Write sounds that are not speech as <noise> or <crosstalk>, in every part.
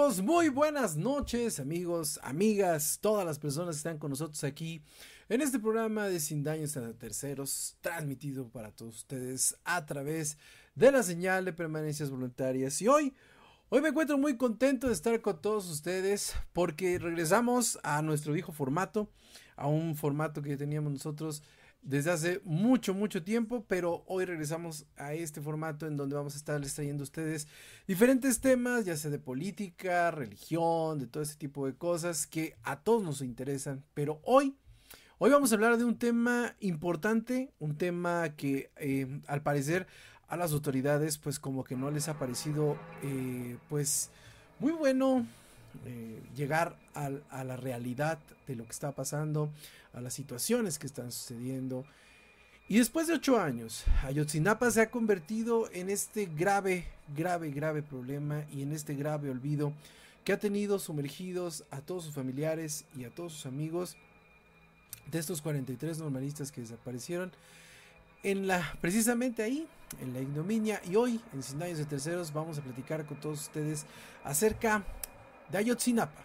Muy buenas noches, amigos, amigas, todas las personas que están con nosotros aquí en este programa de Sin Daños a Terceros, transmitido para todos ustedes a través de la señal de permanencias voluntarias. Y hoy, hoy me encuentro muy contento de estar con todos ustedes porque regresamos a nuestro viejo formato, a un formato que teníamos nosotros desde hace mucho, mucho tiempo, pero hoy regresamos a este formato en donde vamos a estarles trayendo a ustedes diferentes temas, ya sea de política, religión, de todo ese tipo de cosas que a todos nos interesan, pero hoy, hoy vamos a hablar de un tema importante, un tema que eh, al parecer a las autoridades pues como que no les ha parecido eh, pues muy bueno eh, llegar a la realidad de lo que está pasando, a las situaciones que están sucediendo. Y después de ocho años, Ayotzinapa se ha convertido en este grave, grave, grave problema y en este grave olvido que ha tenido sumergidos a todos sus familiares y a todos sus amigos de estos 43 normalistas que desaparecieron en la precisamente ahí en la ignominia y hoy en Sin Daños de Terceros vamos a platicar con todos ustedes acerca de Ayotzinapa.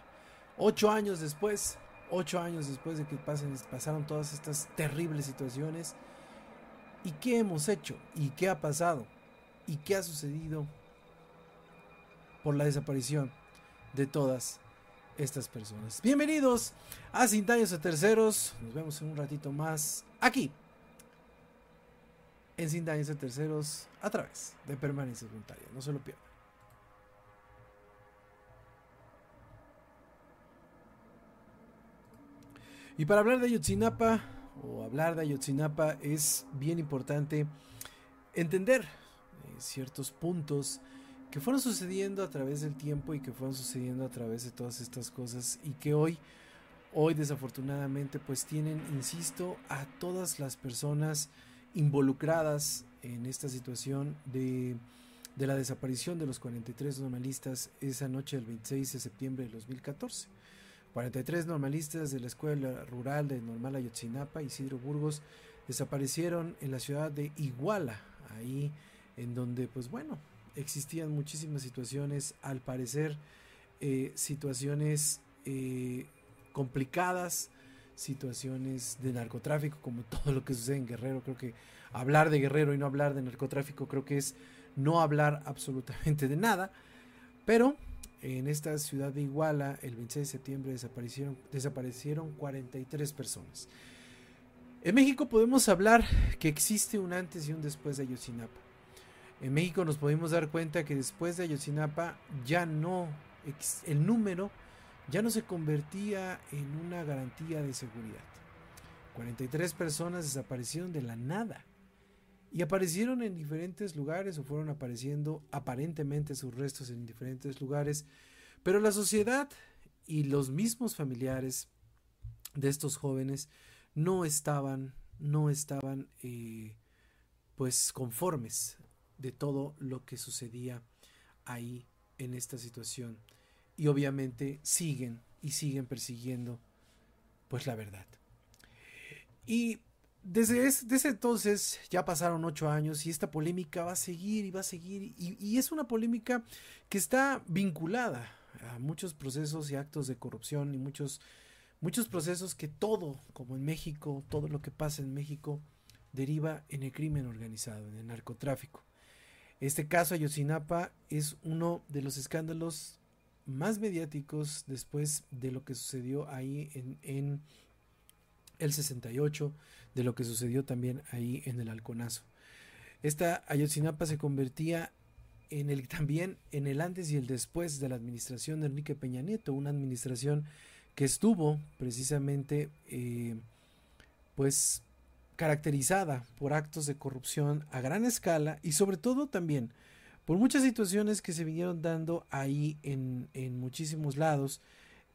Ocho años después, ocho años después de que pasen, pasaron todas estas terribles situaciones. ¿Y qué hemos hecho? ¿Y qué ha pasado? ¿Y qué ha sucedido por la desaparición de todas estas personas? Bienvenidos a Sin Daños a Terceros. Nos vemos en un ratito más aquí. En Sin Daños a Terceros a través de Permanencia Voluntaria. No se lo pierdan. Y para hablar de Ayotzinapa, o hablar de Ayotzinapa, es bien importante entender eh, ciertos puntos que fueron sucediendo a través del tiempo y que fueron sucediendo a través de todas estas cosas y que hoy, hoy desafortunadamente pues tienen, insisto, a todas las personas involucradas en esta situación de, de la desaparición de los 43 normalistas esa noche del 26 de septiembre de 2014. 43 normalistas de la Escuela Rural de Normal Ayotzinapa, Isidro Burgos, desaparecieron en la ciudad de Iguala, ahí en donde, pues bueno, existían muchísimas situaciones, al parecer, eh, situaciones eh, complicadas, situaciones de narcotráfico, como <laughs> todo lo que sucede en Guerrero. Creo que hablar de Guerrero y no hablar de narcotráfico, creo que es no hablar absolutamente de nada. Pero en esta ciudad de Iguala, el 26 de septiembre desaparecieron, desaparecieron 43 personas. En México podemos hablar que existe un antes y un después de Ayotzinapa. En México nos podemos dar cuenta que después de Ayotzinapa ya no, el número ya no se convertía en una garantía de seguridad. 43 personas desaparecieron de la nada y aparecieron en diferentes lugares o fueron apareciendo aparentemente sus restos en diferentes lugares, pero la sociedad y los mismos familiares de estos jóvenes no estaban, no estaban eh, pues conformes de todo lo que sucedía ahí en esta situación y obviamente siguen y siguen persiguiendo pues la verdad. Y desde ese, entonces ya pasaron ocho años y esta polémica va a seguir y va a seguir y, es una polémica que está vinculada a muchos procesos y actos de corrupción y muchos, muchos procesos que todo, como en México, todo lo que pasa en México deriva en el crimen organizado, en el narcotráfico. Este caso Ayotzinapa es uno de los escándalos más mediáticos después de lo que sucedió ahí en, en el 68, de lo que sucedió también ahí en el Halconazo. Esta Ayotzinapa se convertía en el también en el antes y el después de la administración de Enrique Peña Nieto, una administración que estuvo precisamente eh, pues caracterizada por actos de corrupción a gran escala y sobre todo también por muchas situaciones que se vinieron dando ahí en, en muchísimos lados,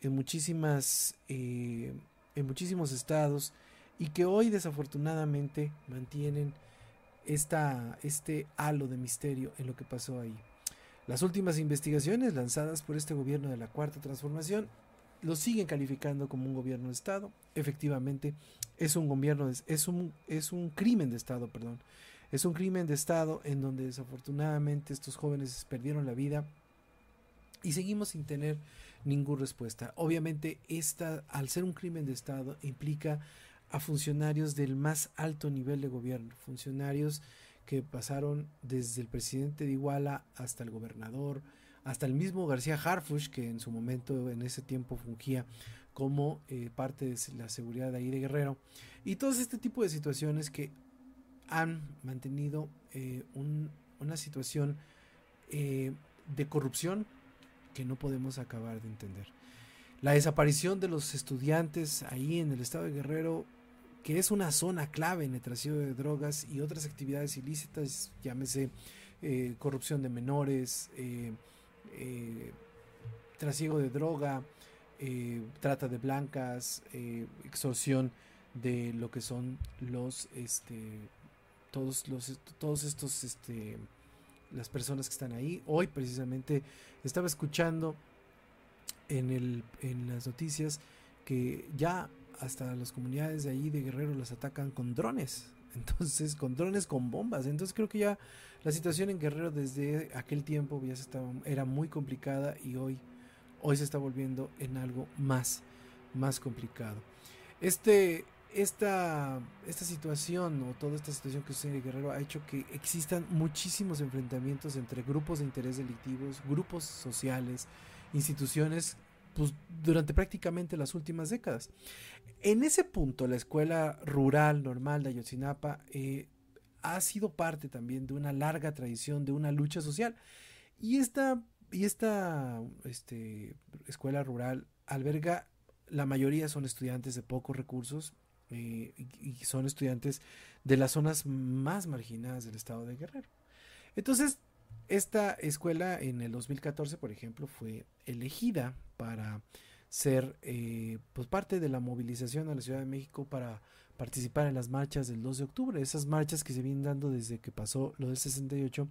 en muchísimas eh, en muchísimos estados y que hoy desafortunadamente mantienen esta, este halo de misterio en lo que pasó ahí. Las últimas investigaciones lanzadas por este gobierno de la Cuarta Transformación lo siguen calificando como un gobierno de Estado. Efectivamente, es un gobierno, es un, es un crimen de Estado, perdón. Es un crimen de Estado en donde desafortunadamente estos jóvenes perdieron la vida Y seguimos sin tener ninguna respuesta. Obviamente, esta, al ser un crimen de Estado, implica a funcionarios del más alto nivel de gobierno, funcionarios que pasaron desde el presidente de Iguala hasta el gobernador, hasta el mismo García Harfush, que en su momento, en ese tiempo, fungía como eh, parte de la seguridad de ahí de Guerrero, y todo este tipo de situaciones que han mantenido eh, una situación eh, de corrupción que no podemos acabar de entender. La desaparición de los estudiantes ahí en el estado de Guerrero, que es una zona clave en el trasiego de drogas y otras actividades ilícitas, llámese eh, corrupción de menores, eh, eh, trasiego de droga, trata de blancas, extorsión de lo que son los, este, todos los, todos estos, este, las personas que están ahí. Hoy precisamente estaba escuchando en, el, en las noticias que ya hasta las comunidades de ahí de Guerrero las atacan con drones. <laughs> Entonces, con drones con bombas. Entonces creo que ya la situación en Guerrero desde aquel tiempo ya se estaba, era muy complicada y hoy, hoy se está volviendo en algo más, más complicado. Este, esta, esta situación o toda esta situación que sucede en Guerrero ha hecho que existan muchísimos enfrentamientos entre grupos de interés delictivos, grupos sociales, instituciones, pues durante prácticamente las últimas décadas. En ese punto, la escuela rural normal de Ayotzinapa eh, ha sido parte también de una larga tradición de una lucha social. Y esta, y esta este, escuela rural alberga, la mayoría son estudiantes de pocos recursos, eh, y son estudiantes de las zonas más marginadas del estado de Guerrero. Entonces, esta escuela en el 2014, por ejemplo, fue elegida para ser eh, pues parte de la movilización a la Ciudad de México para participar en las marchas del 2 de octubre, esas marchas que se vienen dando desde que pasó lo del 68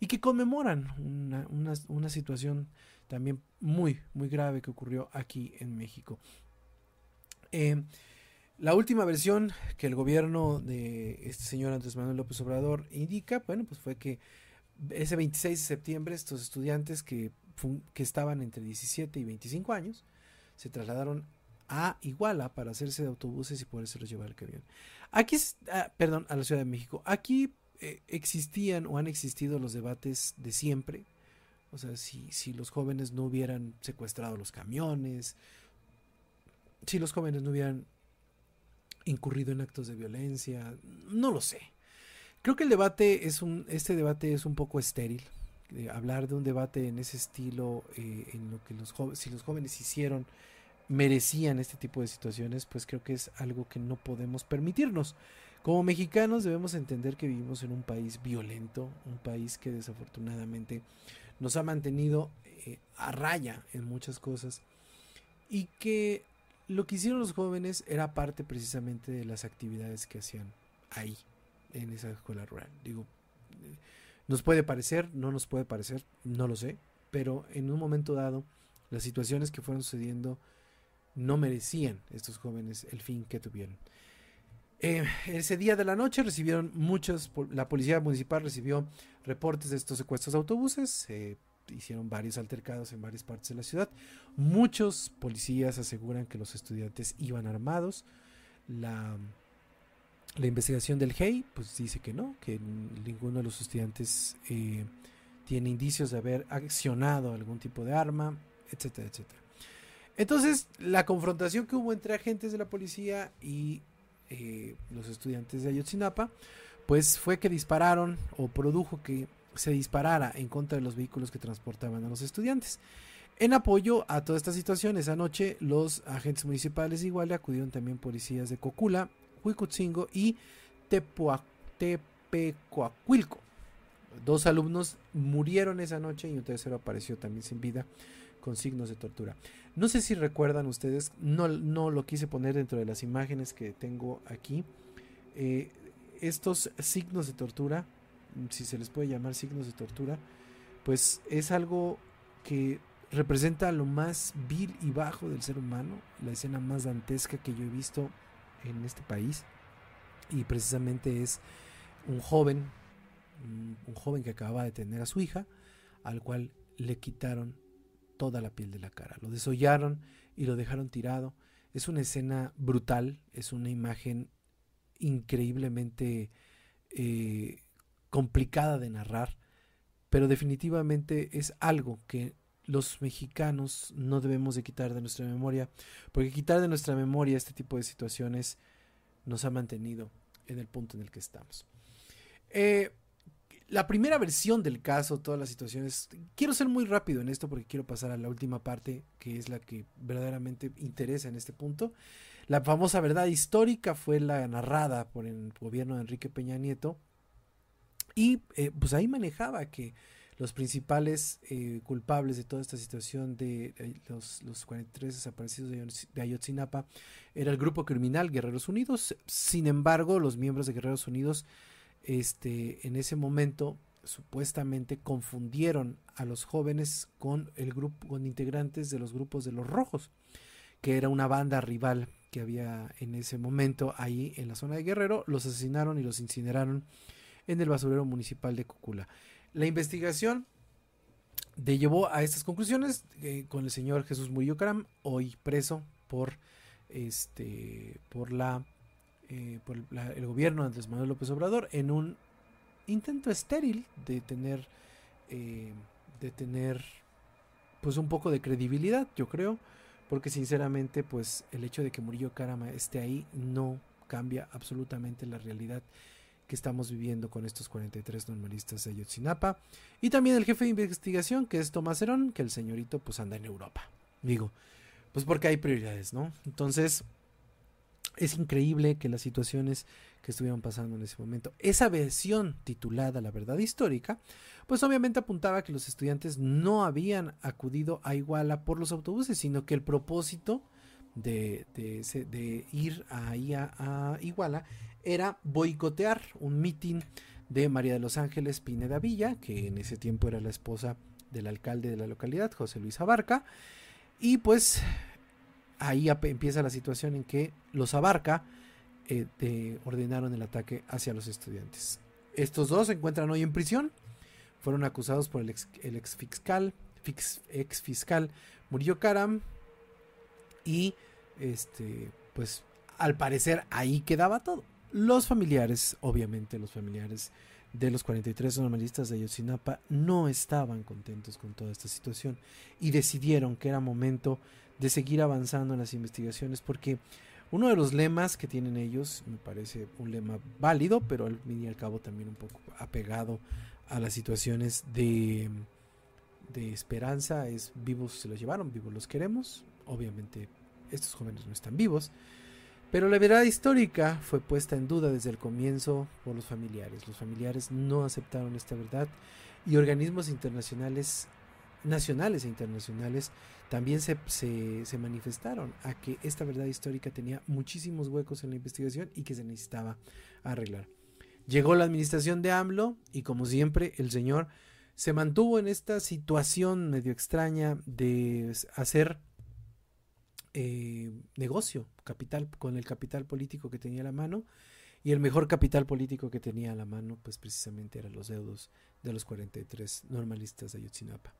y que conmemoran una, una situación también muy, muy grave que ocurrió aquí en México. Eh, la última versión que el gobierno de este señor Andrés Manuel López Obrador indica, bueno, pues fue que ese 26 de septiembre estos estudiantes que, que estaban entre 17 y 25 años se trasladaron a Iguala para hacerse de autobuses y poderse los llevar al camión. Aquí, ah, perdón, a la Ciudad de México. Aquí eh, existían o han existido los debates de siempre. O sea, si, si los jóvenes no hubieran secuestrado los camiones, si los jóvenes no hubieran incurrido en actos de violencia, no lo sé. Creo que el debate es un, este debate es un poco estéril. hablar de un debate en ese estilo, eh, en lo que los jóvenes, si los jóvenes hicieron, merecían este tipo de situaciones, pues creo que es algo que no podemos permitirnos. Como mexicanos debemos entender que vivimos en un país violento, un país que desafortunadamente nos ha mantenido eh, a raya en muchas cosas y que lo que hicieron los jóvenes era parte precisamente de las actividades que hacían ahí, en esa escuela rural. Digo, nos puede parecer, no nos puede parecer, no lo sé, pero en un momento dado, las situaciones que fueron sucediendo no merecían estos jóvenes el fin que tuvieron. Eh, ese día de la noche recibieron muchos, la policía municipal recibió reportes de estos secuestros de autobuses, eh, hicieron varios altercados en varias partes de la ciudad. Muchos policías aseguran que los estudiantes iban armados. La, la investigación del HEI pues dice que no, que ninguno de los estudiantes eh, tiene indicios de haber accionado algún tipo de arma, etcétera, etcétera. Entonces, la confrontación que hubo entre agentes de la policía y eh, los estudiantes de Ayotzinapa, pues fue que dispararon o produjo que se disparara en contra de los vehículos que transportaban a los estudiantes. En apoyo a toda esta situación, esa noche los agentes municipales igual le acudieron también policías de Cocula, Huicutzingo y Tepecoacuilco. Dos alumnos murieron esa noche y un tercero apareció también sin vida con signos de tortura. No sé si recuerdan ustedes, no, no lo quise poner dentro de las imágenes que tengo aquí. Eh, estos signos de tortura si se les puede llamar signos de tortura, pues es algo que representa lo más vil y bajo del ser humano, la escena más dantesca que yo he visto en este país. Y precisamente es un joven, un joven que acababa de tener a su hija, al cual le quitaron toda la piel de la cara. Lo desollaron y lo dejaron tirado. Es una escena brutal, es una imagen increíblemente eh, complicada de narrar, pero definitivamente es algo que los mexicanos no debemos de quitar de nuestra memoria, porque quitar de nuestra memoria este tipo de situaciones nos ha mantenido en el punto en el que estamos. Eh, la primera versión del caso, todas las situaciones, quiero ser muy rápido en esto porque quiero pasar a la última parte, que es la que verdaderamente interesa en este punto. La famosa verdad histórica fue la narrada por el gobierno de Enrique Peña Nieto y eh, pues ahí manejaba que los principales eh, culpables de toda esta situación de los, los, 43 desaparecidos de, Ayotzinapa era el grupo criminal Guerreros Unidos. Sin embargo, los miembros de Guerreros Unidos este, en ese momento supuestamente confundieron a los jóvenes con el grupo con integrantes de los grupos de los rojos que era una banda rival que había en ese momento ahí en la zona de Guerrero los asesinaron y los incineraron en el basurero municipal de Cocula la investigación de llevó a estas conclusiones eh, con el señor Jesús Murillo Caram hoy preso por este por la eh, por el gobierno de Andrés Manuel López Obrador en un intento estéril de tener eh, de tener pues un poco de credibilidad yo creo porque sinceramente pues el hecho de que Murillo Carama esté ahí no cambia absolutamente la realidad que estamos viviendo con estos 43 normalistas de Ayotzinapa y también el jefe de investigación que es Tomás Herón que el señorito pues anda en Europa digo pues porque hay prioridades no entonces es increíble que las situaciones que estuvieron pasando en ese momento. Esa versión titulada La verdad histórica, pues obviamente apuntaba que los estudiantes no habían acudido a Iguala por los autobuses, sino que el propósito de, ir ahí a, Iguala era boicotear un mitin de María de los Ángeles Pineda Villa, que en ese tiempo era la esposa del alcalde de la localidad, José Luis Abarca, y pues ahí empieza la situación en que los abarca, eh, ordenaron el ataque hacia los estudiantes. Estos dos se encuentran hoy en prisión. Fueron acusados por el ex, fiscal, ex fiscal Murillo Karam. Y este, pues al parecer ahí quedaba todo. Los familiares, obviamente los familiares de los 43 normalistas de Ayotzinapa no estaban contentos con toda esta situación y decidieron que era momento de seguir avanzando en las investigaciones porque uno de los lemas que tienen ellos me parece un lema válido, pero al fin y al cabo también un poco apegado a las situaciones de, de esperanza es vivos se los llevaron, vivos los queremos. Obviamente estos jóvenes no están vivos, pero la verdad histórica fue puesta en duda desde el comienzo por los familiares. Los familiares no aceptaron esta verdad y organismos internacionales, nacionales e internacionales, también se, manifestaron a que esta verdad histórica tenía muchísimos huecos en la investigación y que se necesitaba arreglar. Llegó la administración de AMLO y como siempre el señor se mantuvo en esta situación medio extraña de hacer eh, negocio capital con el capital político que tenía a la mano y el mejor capital político que tenía a la mano pues precisamente eran los deudos de los 43 normalistas de Ayotzinapa.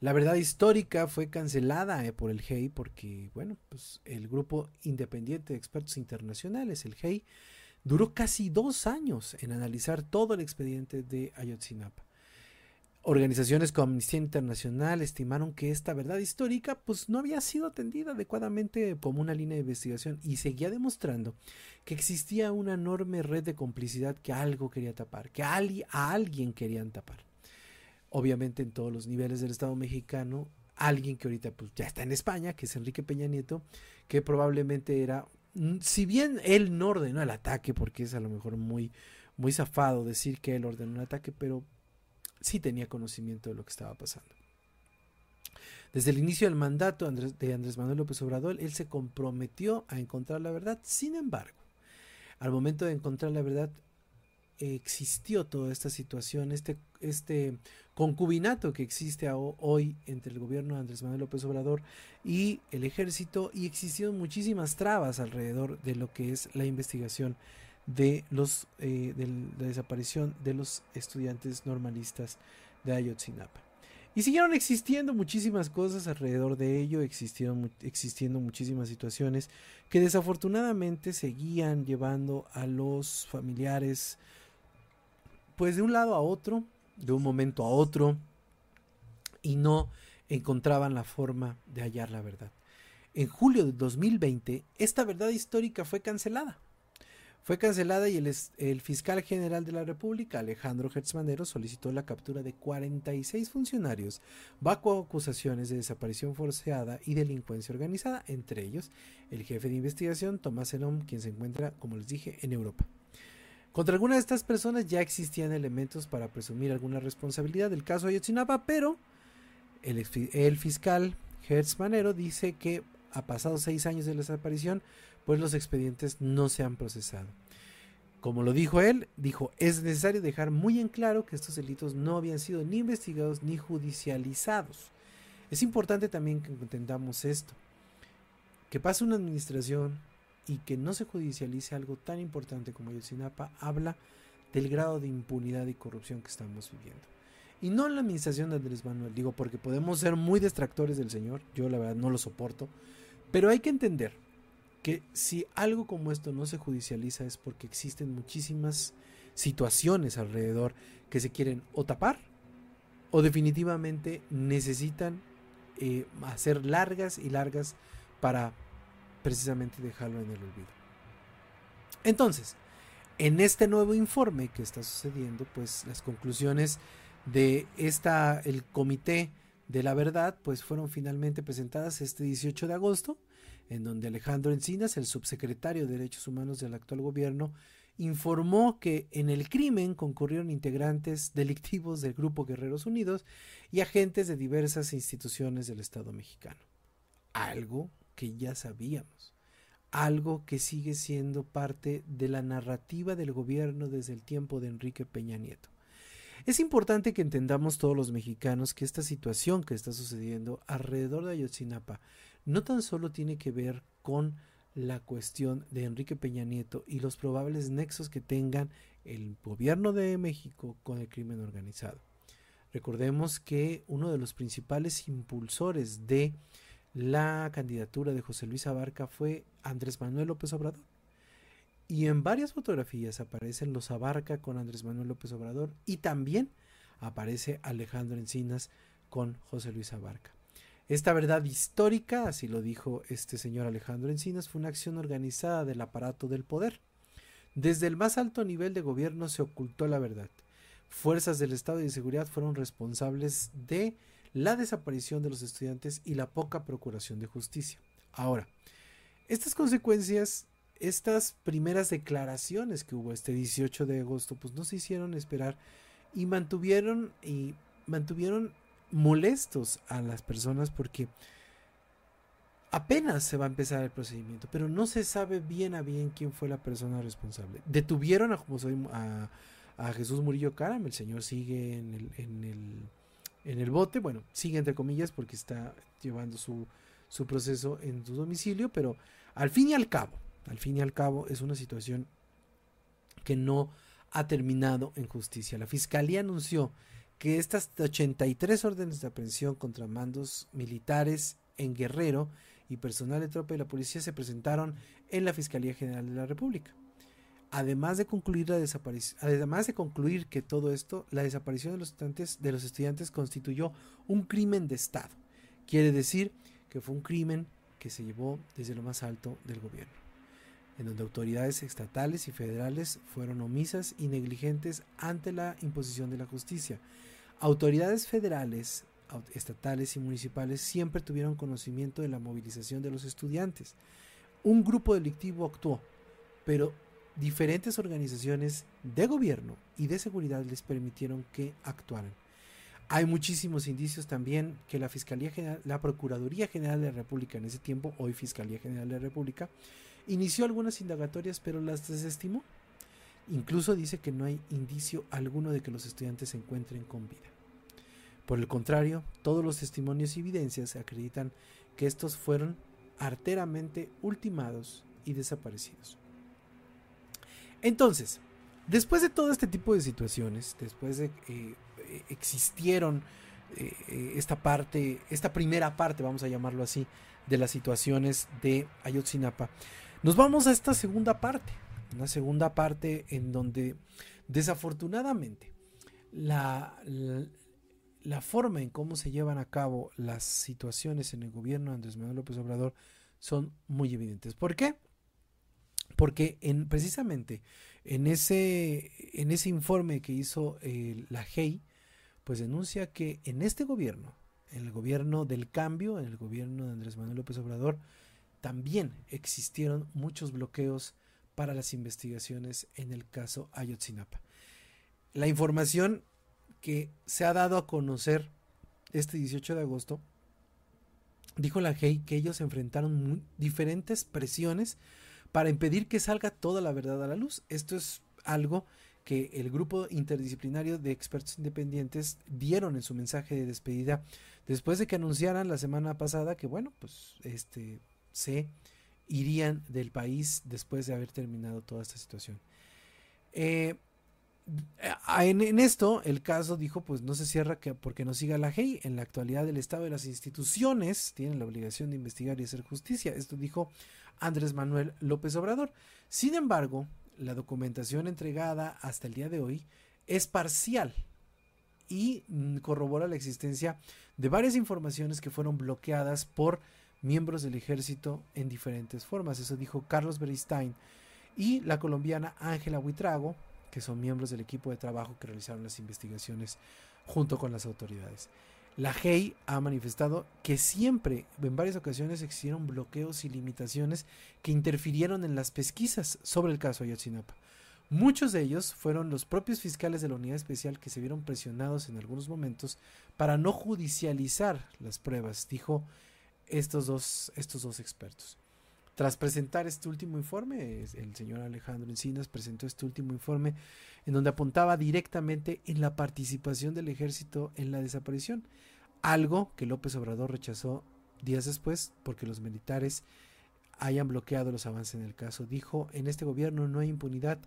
La verdad histórica fue cancelada eh, por el GEI porque, bueno, pues el grupo independiente de expertos internacionales, el GEI, duró casi dos años en analizar todo el expediente de Ayotzinapa. Organizaciones como Amnistía Internacional estimaron que esta verdad histórica pues no había sido atendida adecuadamente como una línea de investigación y seguía demostrando que existía una enorme red de complicidad que algo quería tapar, que a alguien querían tapar. Obviamente en todos los niveles del Estado mexicano, alguien que ahorita pues ya está en España, que es Enrique Peña Nieto, que probablemente era, mm, si bien él no ordenó el ataque, porque es a lo mejor muy, muy zafado decir que él ordenó el ataque, pero sí tenía conocimiento de lo que estaba pasando. Desde el inicio del mandato de Andrés Manuel López Obrador, él se comprometió a encontrar la verdad. Sin embargo, al momento de encontrar la verdad, existió toda esta situación, este, este concubinato que existe hoy entre el gobierno de Andrés Manuel López Obrador y el ejército y existieron muchísimas trabas alrededor de lo que es la investigación de los eh, de la desaparición de los estudiantes normalistas de Ayotzinapa. Y siguieron existiendo muchísimas cosas alrededor de ello, existieron, existiendo muchísimas situaciones que desafortunadamente seguían llevando a los familiares pues de un lado a otro, de un momento a otro, y no encontraban la forma de hallar la verdad. En julio de 2020, esta verdad histórica fue cancelada. Fue cancelada y el, fiscal general de la República, Alejandro Hertzmanero, solicitó la captura de 46 funcionarios bajo acusaciones de desaparición forzada y delincuencia organizada, entre ellos el jefe de investigación, Tomás Enom, quien se encuentra, como les dije, en Europa. Contra algunas de estas personas ya existían elementos para presumir alguna responsabilidad del caso Ayotzinapa, pero el, el fiscal Hertzmanero dice que a pasados seis años de la desaparición, pues los expedientes no se han procesado. Como lo dijo él, dijo, es necesario dejar muy en claro que estos delitos no habían sido ni investigados ni judicializados. Es importante también que entendamos esto, que pase una administración y que no se judicialice algo tan importante como Ayotzinapa, habla del grado de impunidad y corrupción que estamos viviendo. Y no en la administración de Andrés Manuel, digo, porque podemos ser muy distractores del Señor, yo la verdad no lo soporto, pero hay que entender que si algo como esto no se judicializa es porque existen muchísimas situaciones alrededor que se quieren o tapar o definitivamente necesitan eh, hacer largas y largas para precisamente dejarlo en el olvido. Entonces, en este nuevo informe que está sucediendo, pues las conclusiones de esta, el comité de la verdad, pues fueron finalmente presentadas este 18 de agosto en donde Alejandro Encinas, el subsecretario de Derechos Humanos del actual gobierno, informó que en el crimen concurrieron integrantes delictivos del Grupo Guerreros Unidos y agentes de diversas instituciones del Estado mexicano. Algo que ya sabíamos, algo que sigue siendo parte de la narrativa del gobierno desde el tiempo de Enrique Peña Nieto. Es importante que entendamos todos los mexicanos que esta situación que está sucediendo alrededor de Ayotzinapa no tan solo tiene que ver con la cuestión de Enrique Peña Nieto y los probables nexos que tengan el gobierno de México con el crimen organizado. Recordemos que uno de los principales impulsores de la candidatura de José Luis Abarca fue Andrés Manuel López Obrador. Y en varias fotografías aparecen los Abarca con Andrés Manuel López Obrador y también aparece Alejandro Encinas con José Luis Abarca. Esta verdad histórica, así lo dijo este señor Alejandro Encinas, fue una acción organizada del aparato del poder. Desde el más alto nivel de gobierno se ocultó la verdad. Fuerzas del Estado y de Seguridad fueron responsables de la desaparición de los estudiantes y la poca procuración de justicia. Ahora, estas consecuencias, estas primeras declaraciones que hubo este 18 de agosto, pues no se hicieron esperar y mantuvieron y mantuvieron molestos a las personas porque apenas se va a empezar el procedimiento, pero no se sabe bien a bien quién fue la persona responsable. Detuvieron a, Jesús Murillo Caram, el señor sigue en el, en, el, en el bote, bueno, sigue entre comillas porque está llevando su, su proceso en su domicilio, pero al fin y al cabo, al fin y al cabo es una situación que no ha terminado en justicia. La fiscalía anunció que estas 83 órdenes de aprehensión contra mandos militares en Guerrero y personal de tropa de la policía se presentaron en la Fiscalía General de la República. Además de concluir la además de concluir que todo esto, la desaparición de los estudiantes, de los estudiantes constituyó un crimen de Estado. Quiere decir que fue un crimen que se llevó desde lo más alto del gobierno, en donde autoridades estatales y federales fueron omisas y negligentes ante la imposición de la justicia, Autoridades federales, estatales y municipales siempre tuvieron conocimiento de la movilización de los estudiantes. Un grupo delictivo actuó, pero diferentes organizaciones de gobierno y de seguridad les permitieron que actuaran. Hay muchísimos indicios también que la Fiscalía General, la Procuraduría General de la República en ese tiempo, hoy Fiscalía General de la República, inició algunas indagatorias pero las desestimó. Incluso dice que no hay indicio alguno de que los estudiantes se encuentren con vida. Por el contrario, todos los testimonios y evidencias acreditan que estos fueron arteramente ultimados y desaparecidos. Entonces, después de todo este tipo de situaciones, después de que eh, existieron eh, esta parte, esta primera parte, vamos a llamarlo así, de las situaciones de Ayotzinapa. Nos vamos a esta segunda parte, una segunda parte en donde desafortunadamente la, la, forma en cómo se llevan a cabo las situaciones en el gobierno de Andrés Manuel López Obrador son muy evidentes. ¿Por qué? Porque en, precisamente en ese, en ese informe que hizo eh, la GEI, pues denuncia que en este gobierno, en el gobierno del cambio, en el gobierno de Andrés Manuel López Obrador, también existieron muchos bloqueos para las investigaciones en el caso Ayotzinapa. La información que se ha dado a conocer este 18 de agosto, dijo la GEI que ellos enfrentaron diferentes presiones para impedir que salga toda la verdad a la luz. Esto es algo que el grupo interdisciplinario de expertos independientes dieron en su mensaje de despedida después de que anunciaran la semana pasada que bueno, pues este se irían del país después de haber terminado toda esta situación. Eh, en, esto, el caso dijo, pues no se cierra que porque no siga la ley. En la actualidad, el Estado y las instituciones tienen la obligación de investigar y hacer justicia. Esto dijo Andrés Manuel López Obrador. Sin embargo, la documentación entregada hasta el día de hoy es parcial y mm, corrobora la existencia de varias informaciones que fueron bloqueadas por miembros del ejército en diferentes formas. Eso dijo Carlos Beristain y la colombiana Ángela Huitrago, que son miembros del equipo de trabajo que realizaron las investigaciones junto con las autoridades. La GEI ha manifestado que siempre, en varias ocasiones, existieron bloqueos y limitaciones que interfirieron en las pesquisas sobre el caso Ayotzinapa. Muchos de ellos fueron los propios fiscales de la unidad especial que se vieron presionados en algunos momentos para no judicializar las pruebas, dijo estos dos, estos dos expertos. Tras presentar este último informe, el señor Alejandro Encinas presentó este último informe en donde apuntaba directamente en la participación del ejército en la desaparición algo que López Obrador rechazó días después porque los militares hayan bloqueado los avances en el caso. Dijo, en este gobierno no hay impunidad,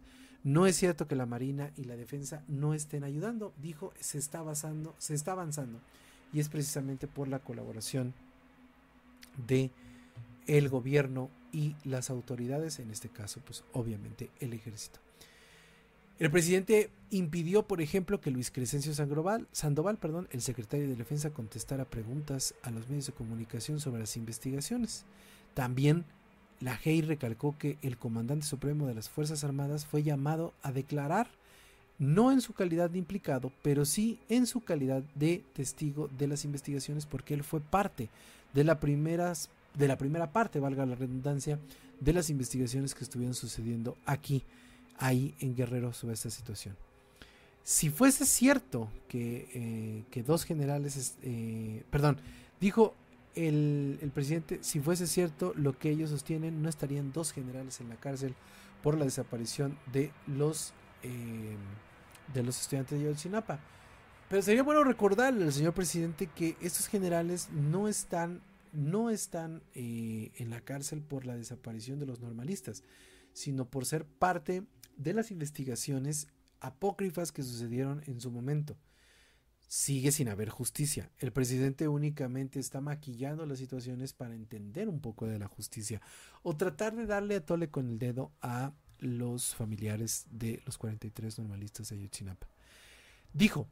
no es cierto que la Marina y la Defensa no estén ayudando, dijo, se está avanzando, se está avanzando y es precisamente por la colaboración de el gobierno y las autoridades, en este caso, pues obviamente el ejército. El presidente impidió, por ejemplo, que Luis Crescencio Sandoval, Sandoval perdón, el secretario de Defensa, contestara preguntas a los medios de comunicación sobre las investigaciones. También la GEI recalcó que el comandante supremo de las Fuerzas Armadas fue llamado a declarar, no en su calidad de implicado, pero sí en su calidad de testigo de las investigaciones, porque él fue parte de la, primeras, de la primera parte, valga la redundancia, de las investigaciones que estuvieron sucediendo aquí ahí en Guerrero sobre esta situación. Si fuese cierto que, eh, dos generales, eh, perdón, dijo el, presidente, si fuese cierto lo que ellos sostienen, no estarían dos generales en la cárcel por la desaparición de los, eh, de los estudiantes de Yotzinapa. Pero sería bueno recordarle al señor presidente que estos generales no están, no están en la cárcel por la desaparición de los normalistas, sino por ser parte de las investigaciones apócrifas que sucedieron en su momento. Sigue sin haber justicia. El presidente únicamente está maquillando las situaciones para entender un poco de la justicia o tratar de darle a tole con el dedo a los familiares de los 43 normalistas de Ayotzinapa. Dijo,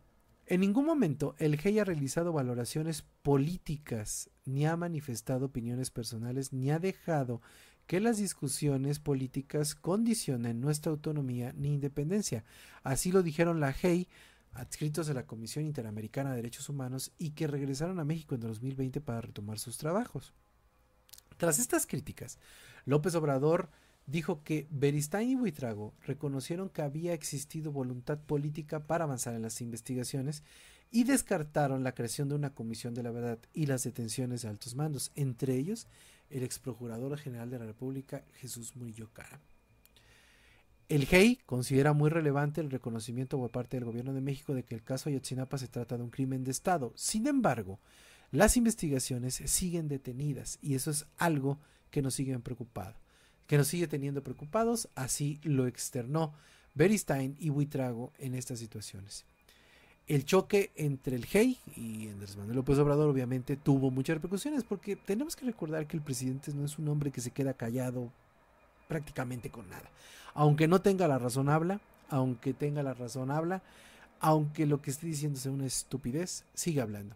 en ningún momento el GEI ha realizado valoraciones políticas, ni ha manifestado opiniones personales, ni ha dejado que las discusiones políticas condicionen nuestra autonomía ni independencia. Así lo dijeron la GEI, adscritos de la Comisión Interamericana de Derechos Humanos y que regresaron a México en 2020 para retomar sus trabajos. Tras estas críticas, López Obrador dijo que Beristain y Buitrago reconocieron que había existido voluntad política para avanzar en las investigaciones y descartaron la creación de una comisión de la verdad y las detenciones de altos mandos, entre ellos el ex procurador general de la República, Jesús Murillo Cara. El GEI considera muy relevante el reconocimiento por parte del gobierno de México de que el caso Ayotzinapa se trata de un crimen de Estado. Sin embargo, las investigaciones siguen detenidas y eso es algo que nos sigue preocupado, que nos sigue teniendo preocupados, así lo externó Beristain y Buitrago en estas situaciones. el choque entre el GEI y Andrés Manuel López Obrador obviamente tuvo muchas repercusiones porque tenemos que recordar que el presidente no es un hombre que se queda callado prácticamente con nada. Aunque no tenga la razón habla, aunque tenga la razón habla, aunque lo que esté diciendo sea una estupidez, sigue hablando.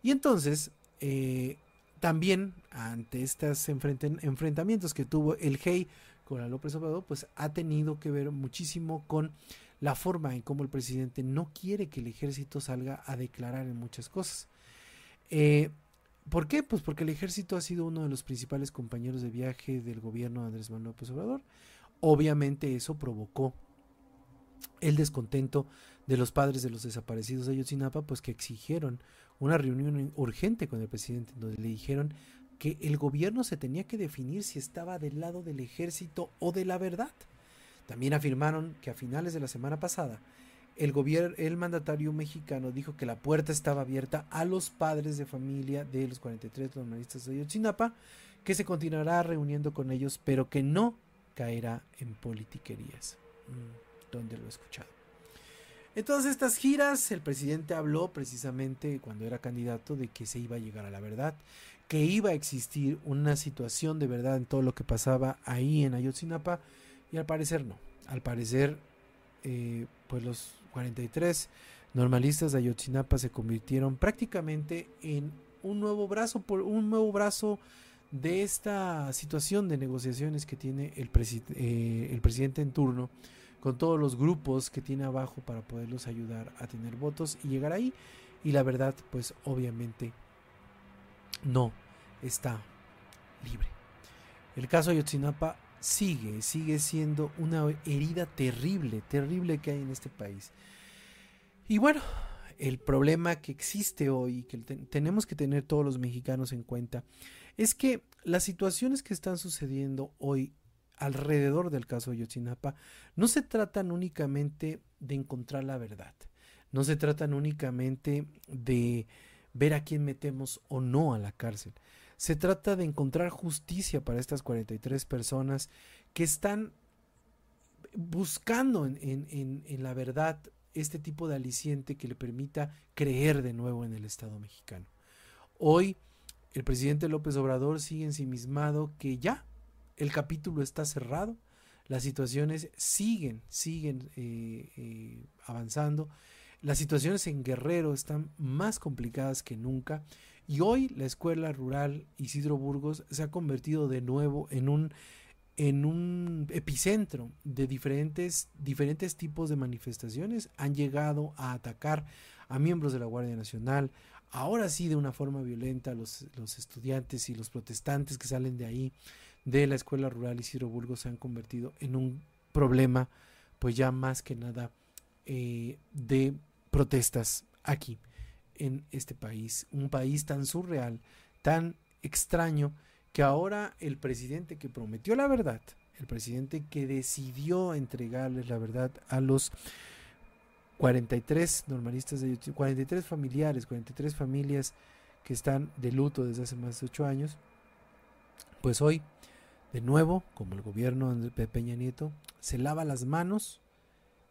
Y entonces, eh, también ante estos enfrentamientos que tuvo el GEI con la López Obrador, pues ha tenido que ver muchísimo con la forma en cómo el presidente no quiere que el ejército salga a declarar en muchas cosas. Eh, ¿Por qué? Pues porque el ejército ha sido uno de los principales compañeros de viaje del gobierno de Andrés Manuel López Obrador. Obviamente eso provocó el descontento de los padres de los desaparecidos de Ayotzinapa, pues que exigieron una reunión urgente con el presidente, donde le dijeron que el gobierno se tenía que definir si estaba del lado del ejército o de la verdad. También afirmaron que a finales de la semana pasada el gobierno, el mandatario mexicano dijo que la puerta estaba abierta a los padres de familia de los 43 normalistas de Ayotzinapa, que se continuará reuniendo con ellos, pero que no caerá en politiquerías. Mm, ¿Dónde lo he escuchado? En todas estas giras, el presidente habló precisamente cuando era candidato de que se iba a llegar a la verdad, que iba a existir una situación de verdad en todo lo que pasaba ahí en Ayotzinapa, y al parecer no. Al parecer, eh, pues los 43 normalistas de Ayotzinapa se convirtieron prácticamente en un nuevo brazo, por un nuevo brazo de esta situación de negociaciones que tiene el, eh, el presidente en turno con todos los grupos que tiene abajo para poderlos ayudar a tener votos y llegar ahí. Y la verdad, pues obviamente no está libre. El caso de Ayotzinapa sigue, sigue siendo una herida terrible, terrible que hay en este país. Y bueno, el problema que existe hoy, que tenemos que tener todos los mexicanos en cuenta, es que las situaciones que están sucediendo hoy alrededor del caso de Yotzinapa no se tratan únicamente de encontrar la verdad, no se tratan únicamente de ver a quién metemos o no a la cárcel. Se trata de encontrar justicia para estas 43 personas que están buscando en, la verdad este tipo de aliciente que le permita creer de nuevo en el Estado mexicano. Hoy el presidente López Obrador sigue ensimismado que ya el capítulo está cerrado, las situaciones siguen, siguen eh, eh, avanzando, las situaciones en Guerrero están más complicadas que nunca y hoy la escuela rural Isidro Burgos se ha convertido de nuevo en un, en un epicentro de diferentes, diferentes tipos de manifestaciones. Han llegado a atacar a miembros de la Guardia Nacional, ahora sí de una forma violenta los, los estudiantes y los protestantes que salen de ahí, de la escuela rural Isidro Burgos, se han convertido en un problema, pues ya más que nada eh, de protestas aquí en este país, un país tan surreal, tan extraño, que ahora el presidente que prometió la verdad, el presidente que decidió entregarles la verdad a los 43 normalistas de 43 familiares, 43 familias que están de luto desde hace más de 8 años, pues hoy, de nuevo, como el gobierno de Peña Nieto, se lava las manos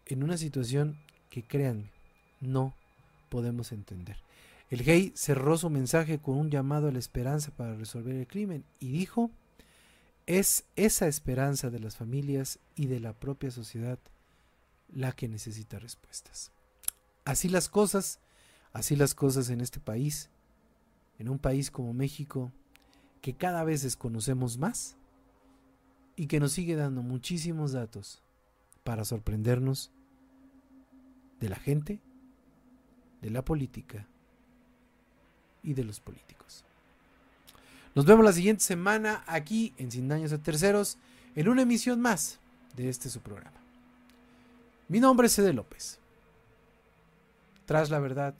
en una situación que créanme, no podemos entender. El gay cerró su mensaje con un llamado a la esperanza para resolver el crimen y dijo, es esa esperanza de las familias y de la propia sociedad la que necesita respuestas. Así las cosas, así las cosas en este país, en un país como México, que cada vez desconocemos más y que nos sigue dando muchísimos datos para sorprendernos de la gente de la política y de los políticos. Nos vemos la siguiente semana aquí en Sin Daños a Terceros en una emisión más de este su programa. Mi nombre es Cede López. Tras la verdad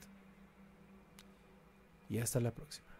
y hasta la próxima.